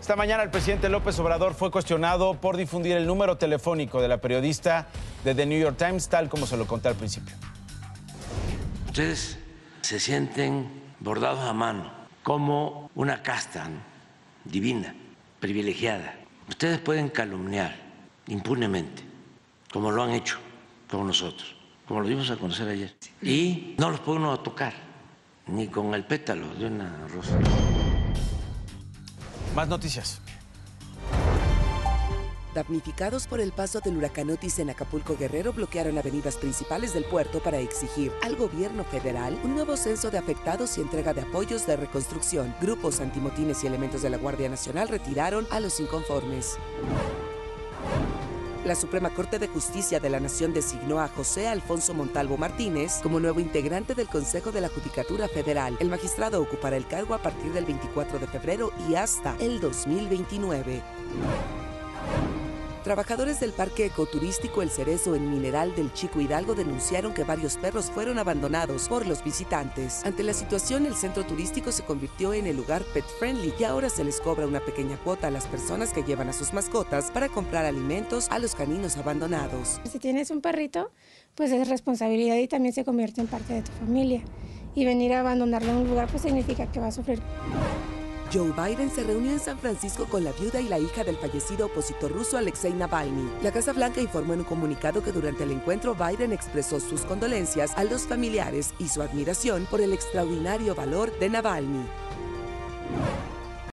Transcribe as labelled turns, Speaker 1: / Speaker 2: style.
Speaker 1: Esta mañana el presidente López Obrador fue cuestionado por difundir el número telefónico de la periodista de The New York Times, tal como se lo conté al principio.
Speaker 2: Ustedes se sienten bordados a mano como una casta divina, privilegiada. Ustedes pueden calumniar impunemente, como lo han hecho con nosotros, como lo dimos a conocer ayer. Y no los puede uno tocar, ni con el pétalo de una rosa.
Speaker 1: Más noticias.
Speaker 3: Damnificados por el paso del huracán Otis en Acapulco Guerrero bloquearon avenidas principales del puerto para exigir al gobierno federal un nuevo censo de afectados y entrega de apoyos de reconstrucción. Grupos antimotines y elementos de la Guardia Nacional retiraron a los inconformes. La Suprema Corte de Justicia de la Nación designó a José Alfonso Montalvo Martínez como nuevo integrante del Consejo de la Judicatura Federal. El magistrado ocupará el cargo a partir del 24 de febrero y hasta el 2029. Trabajadores del Parque Ecoturístico El Cerezo en Mineral del Chico Hidalgo denunciaron que varios perros fueron abandonados por los visitantes. Ante la situación, el centro turístico se convirtió en el lugar pet friendly y ahora se les cobra una pequeña cuota a las personas que llevan a sus mascotas para comprar alimentos a los caninos abandonados.
Speaker 4: Si tienes un perrito, pues es responsabilidad y también se convierte en parte de tu familia. Y venir a abandonarlo en un lugar pues significa que va a sufrir.
Speaker 3: Joe Biden se reunió en San Francisco con la viuda y la hija del fallecido opositor ruso Alexei Navalny. La Casa Blanca informó en un comunicado que durante el encuentro Biden expresó sus condolencias a los familiares y su admiración por el extraordinario valor de Navalny.